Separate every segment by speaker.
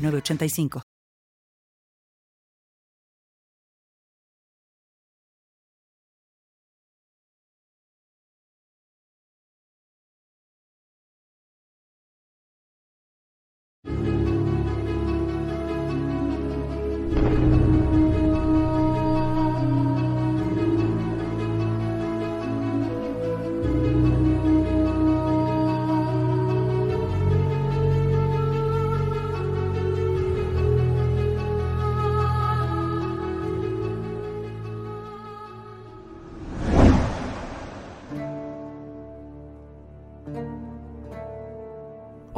Speaker 1: 985.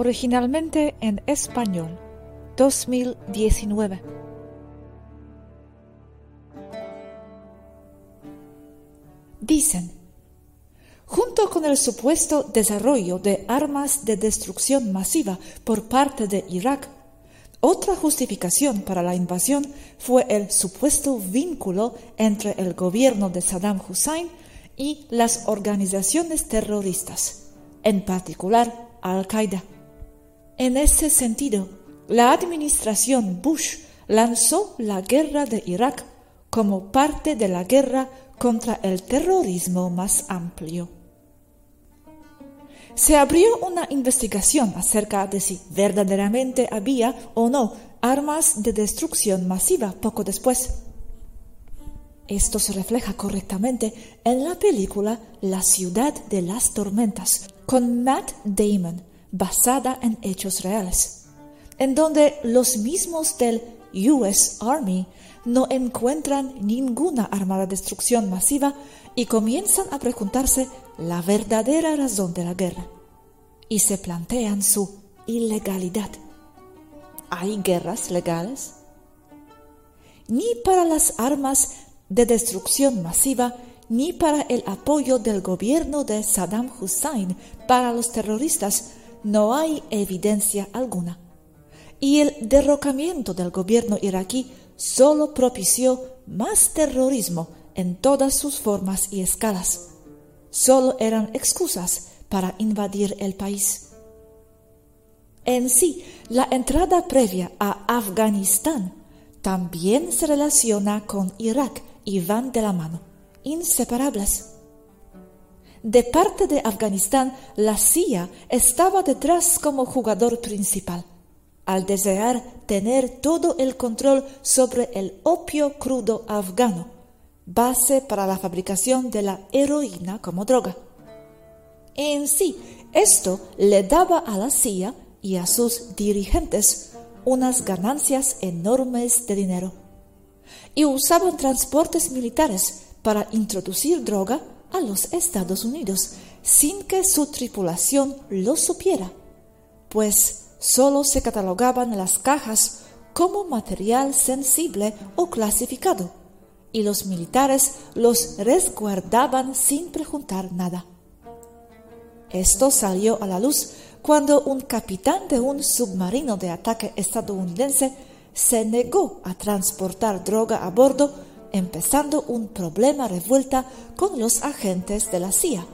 Speaker 2: Originalmente en español, 2019. Dicen, junto con el supuesto desarrollo de armas de destrucción masiva por parte de Irak, otra justificación para la invasión fue el supuesto vínculo entre el gobierno de Saddam Hussein y las organizaciones terroristas, en particular Al-Qaeda. En ese sentido, la administración Bush lanzó la guerra de Irak como parte de la guerra contra el terrorismo más amplio. Se abrió una investigación acerca de si verdaderamente había o no armas de destrucción masiva poco después. Esto se refleja correctamente en la película La ciudad de las tormentas con Matt Damon, basada en hechos reales, en donde los mismos del US Army no encuentran ninguna arma de destrucción masiva y comienzan a preguntarse la verdadera razón de la guerra y se plantean su ilegalidad. ¿Hay guerras legales? Ni para las armas de destrucción masiva ni para el apoyo del gobierno de Saddam Hussein para los terroristas no hay evidencia alguna. Y el derrocamiento del gobierno iraquí solo propició más terrorismo en todas sus formas y escalas. Solo eran excusas para invadir el país. En sí, la entrada previa a Afganistán también se relaciona con Irak y van de la mano, inseparables. De parte de Afganistán, la CIA estaba detrás como jugador principal, al desear tener todo el control sobre el opio crudo afgano, base para la fabricación de la heroína como droga. En sí, esto le daba a la CIA y a sus dirigentes unas ganancias enormes de dinero. Y usaban transportes militares para introducir droga a los Estados Unidos sin que su tripulación lo supiera, pues solo se catalogaban las cajas como material sensible o clasificado, y los militares los resguardaban sin preguntar nada. Esto salió a la luz cuando un capitán de un submarino de ataque estadounidense se negó a transportar droga a bordo empezando un problema revuelta con los agentes de la CIA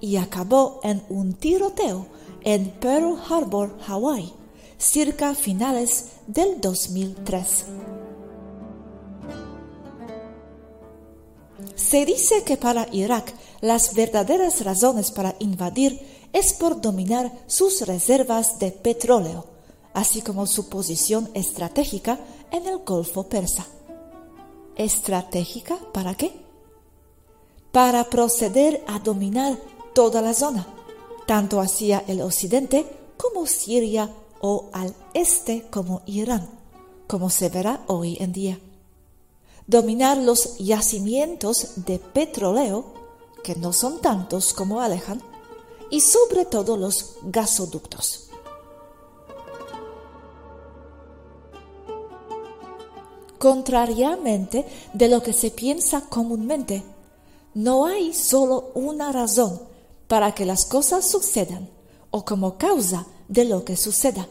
Speaker 2: y acabó en un tiroteo en Pearl Harbor, Hawái, cerca finales del 2003. Se dice que para Irak las verdaderas razones para invadir es por dominar sus reservas de petróleo, así como su posición estratégica en el Golfo Persa estratégica para qué? Para proceder a dominar toda la zona, tanto hacia el occidente como Siria o al este como Irán, como se verá hoy en día. Dominar los yacimientos de petróleo, que no son tantos como alejan, y sobre todo los gasoductos. Contrariamente de lo que se piensa comúnmente, no hay solo una razón para que las cosas sucedan o como causa de lo que suceda,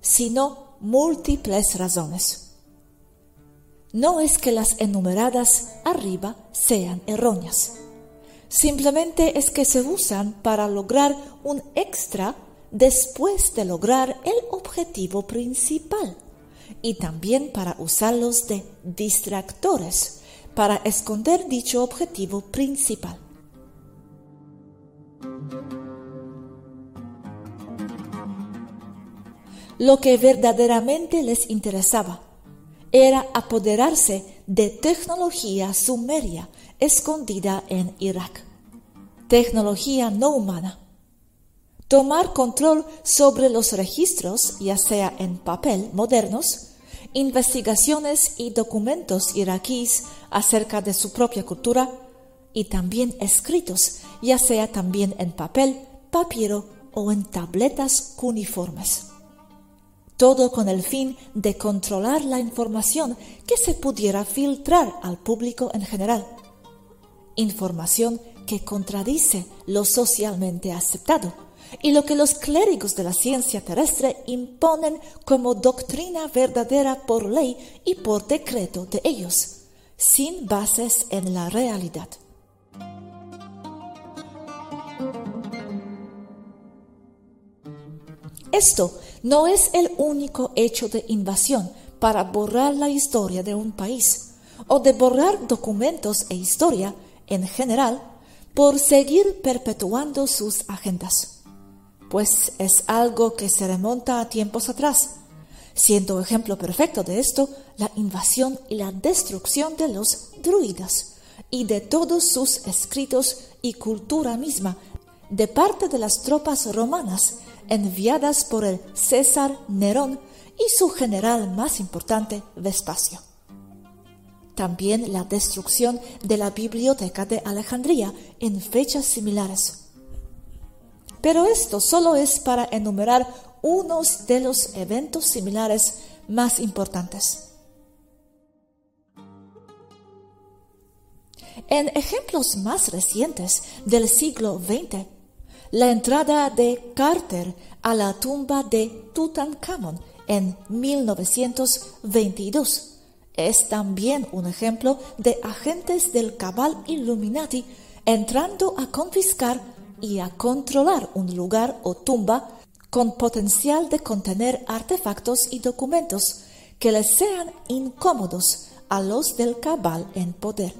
Speaker 2: sino múltiples razones. No es que las enumeradas arriba sean erróneas, simplemente es que se usan para lograr un extra después de lograr el objetivo principal y también para usarlos de distractores para esconder dicho objetivo principal. Lo que verdaderamente les interesaba era apoderarse de tecnología sumeria escondida en Irak. Tecnología no humana. Tomar control sobre los registros, ya sea en papel modernos, investigaciones y documentos iraquíes acerca de su propia cultura y también escritos, ya sea también en papel, papiro o en tabletas cuneiformes. Todo con el fin de controlar la información que se pudiera filtrar al público en general. Información que contradice lo socialmente aceptado y lo que los clérigos de la ciencia terrestre imponen como doctrina verdadera por ley y por decreto de ellos, sin bases en la realidad. Esto no es el único hecho de invasión para borrar la historia de un país o de borrar documentos e historia en general por seguir perpetuando sus agendas pues es algo que se remonta a tiempos atrás, siendo ejemplo perfecto de esto la invasión y la destrucción de los druidas y de todos sus escritos y cultura misma de parte de las tropas romanas enviadas por el César Nerón y su general más importante, Vespacio. También la destrucción de la biblioteca de Alejandría en fechas similares pero esto solo es para enumerar unos de los eventos similares más importantes. En ejemplos más recientes del siglo XX, la entrada de Carter a la tumba de Tutankhamon en 1922 es también un ejemplo de agentes del cabal Illuminati entrando a confiscar y a controlar un lugar o tumba con potencial de contener artefactos y documentos que les sean incómodos a los del cabal en poder.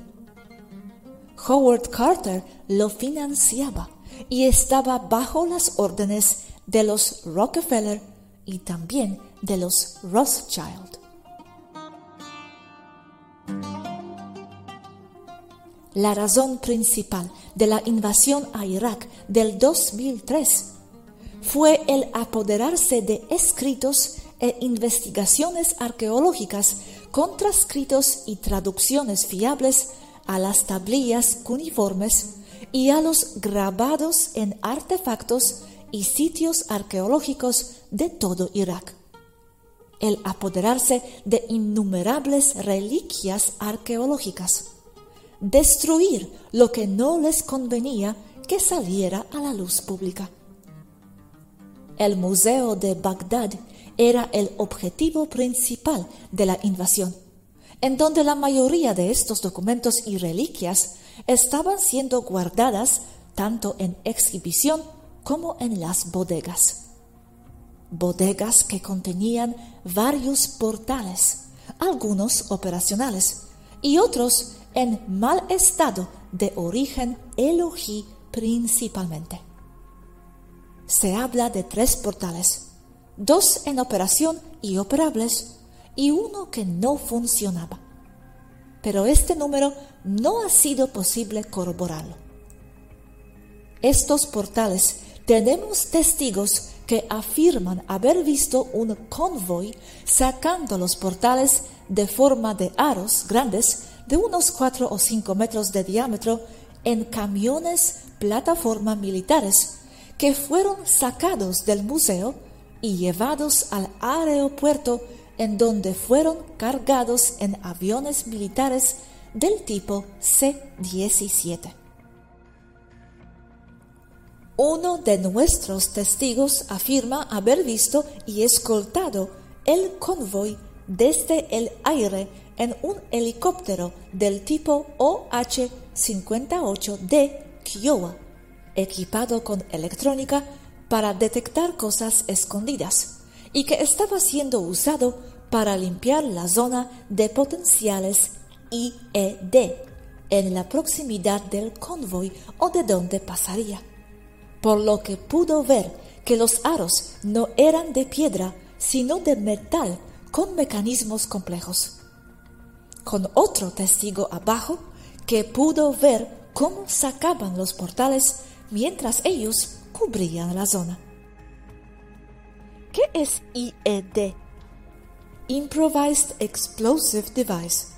Speaker 2: Howard Carter lo financiaba y estaba bajo las órdenes de los Rockefeller y también de los Rothschild. La razón principal de la invasión a Irak del 2003 fue el apoderarse de escritos e investigaciones arqueológicas con transcritos y traducciones fiables a las tablillas cuneiformes y a los grabados en artefactos y sitios arqueológicos de todo Irak. El apoderarse de innumerables reliquias arqueológicas destruir lo que no les convenía que saliera a la luz pública. El Museo de Bagdad era el objetivo principal de la invasión, en donde la mayoría de estos documentos y reliquias estaban siendo guardadas tanto en exhibición como en las bodegas. Bodegas que contenían varios portales, algunos operacionales y otros en mal estado de origen elogi principalmente. Se habla de tres portales, dos en operación y operables y uno que no funcionaba. Pero este número no ha sido posible corroborarlo. Estos portales tenemos testigos que afirman haber visto un convoy sacando los portales de forma de aros grandes de unos 4 o 5 metros de diámetro en camiones plataforma militares que fueron sacados del museo y llevados al aeropuerto en donde fueron cargados en aviones militares del tipo C-17. Uno de nuestros testigos afirma haber visto y escoltado el convoy desde el aire en un helicóptero del tipo OH-58D Kiowa, equipado con electrónica para detectar cosas escondidas y que estaba siendo usado para limpiar la zona de potenciales IED en la proximidad del convoy o de donde pasaría por lo que pudo ver que los aros no eran de piedra, sino de metal con mecanismos complejos. Con otro testigo abajo que pudo ver cómo sacaban los portales mientras ellos cubrían la zona. ¿Qué es IED? Improvised Explosive Device.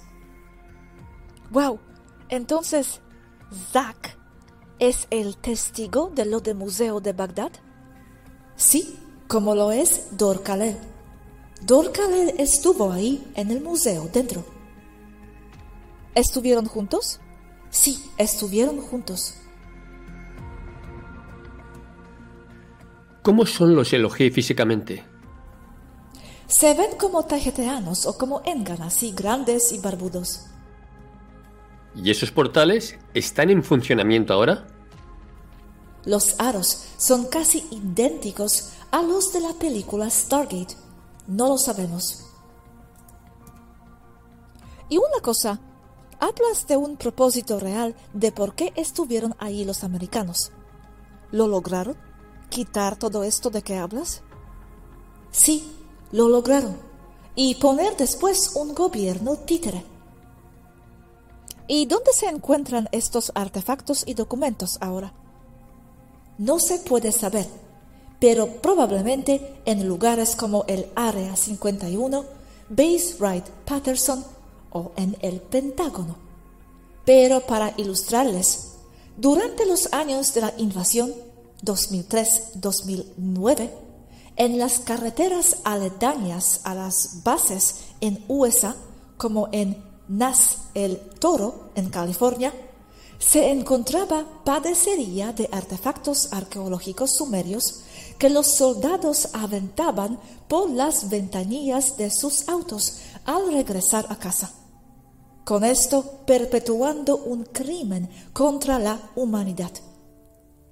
Speaker 2: Wow, entonces Zack ¿Es el testigo de lo de Museo de Bagdad? Sí, como lo es Dor Khaled. Dor Khaled estuvo ahí en el museo dentro. ¿Estuvieron juntos? Sí, estuvieron juntos.
Speaker 3: ¿Cómo son los Elohim físicamente?
Speaker 2: Se ven como tajeteanos o como enganas, así grandes y barbudos.
Speaker 3: ¿Y esos portales están en funcionamiento ahora?
Speaker 2: Los aros son casi idénticos a los de la película Stargate. No lo sabemos. Y una cosa, hablas de un propósito real de por qué estuvieron ahí los americanos. ¿Lo lograron? ¿Quitar todo esto de que hablas? Sí, lo lograron. Y poner después un gobierno títere. ¿Y dónde se encuentran estos artefactos y documentos ahora? No se puede saber, pero probablemente en lugares como el Área 51, Base Wright Patterson o en el Pentágono. Pero para ilustrarles, durante los años de la invasión 2003-2009, en las carreteras aledañas a las bases en USA, como en Nas el Toro, en California, se encontraba padecería de artefactos arqueológicos sumerios que los soldados aventaban por las ventanillas de sus autos al regresar a casa. Con esto perpetuando un crimen contra la humanidad.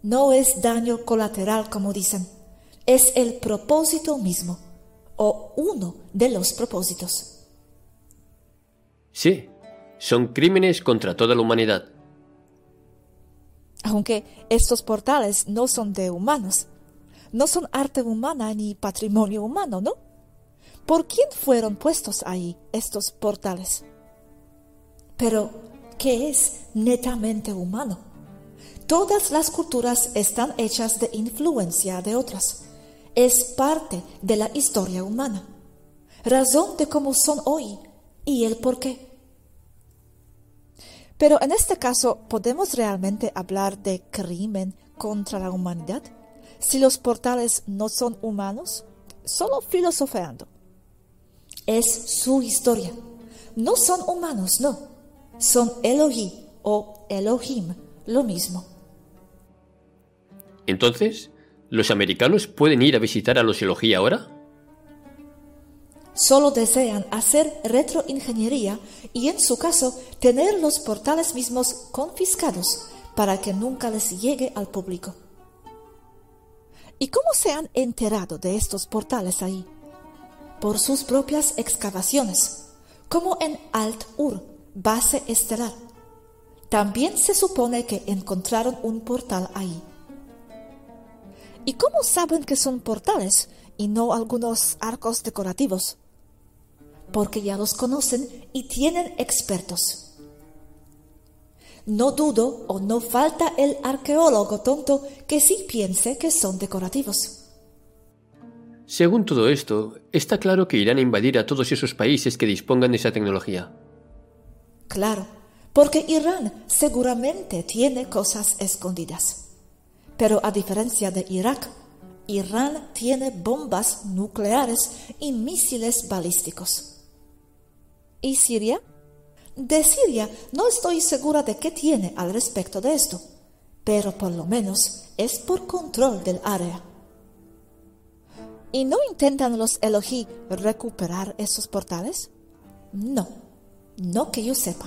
Speaker 2: No es daño colateral como dicen, es el propósito mismo, o uno de los propósitos.
Speaker 3: Sí, son crímenes contra toda la humanidad.
Speaker 2: Aunque estos portales no son de humanos, no son arte humana ni patrimonio humano, ¿no? ¿Por quién fueron puestos ahí estos portales? Pero, ¿qué es netamente humano? Todas las culturas están hechas de influencia de otras. Es parte de la historia humana. Razón de cómo son hoy y el por qué. Pero en este caso, ¿podemos realmente hablar de crimen contra la humanidad? Si los portales no son humanos, solo filosofeando. Es su historia. No son humanos, no. Son Elohim o Elohim, lo mismo.
Speaker 3: Entonces, ¿los americanos pueden ir a visitar a los Elohim ahora?
Speaker 2: Solo desean hacer retroingeniería y en su caso tener los portales mismos confiscados para que nunca les llegue al público. ¿Y cómo se han enterado de estos portales ahí? Por sus propias excavaciones, como en Alt-Ur, base estelar. También se supone que encontraron un portal ahí. ¿Y cómo saben que son portales y no algunos arcos decorativos? porque ya los conocen y tienen expertos. No dudo o no falta el arqueólogo tonto que sí piense que son decorativos.
Speaker 3: Según todo esto, está claro que irán a invadir a todos esos países que dispongan de esa tecnología.
Speaker 2: Claro, porque Irán seguramente tiene cosas escondidas. Pero a diferencia de Irak, Irán tiene bombas nucleares y misiles balísticos. ¿Y Siria? De Siria no estoy segura de qué tiene al respecto de esto, pero por lo menos es por control del área. ¿Y no intentan los Elohim recuperar esos portales? No, no que yo sepa.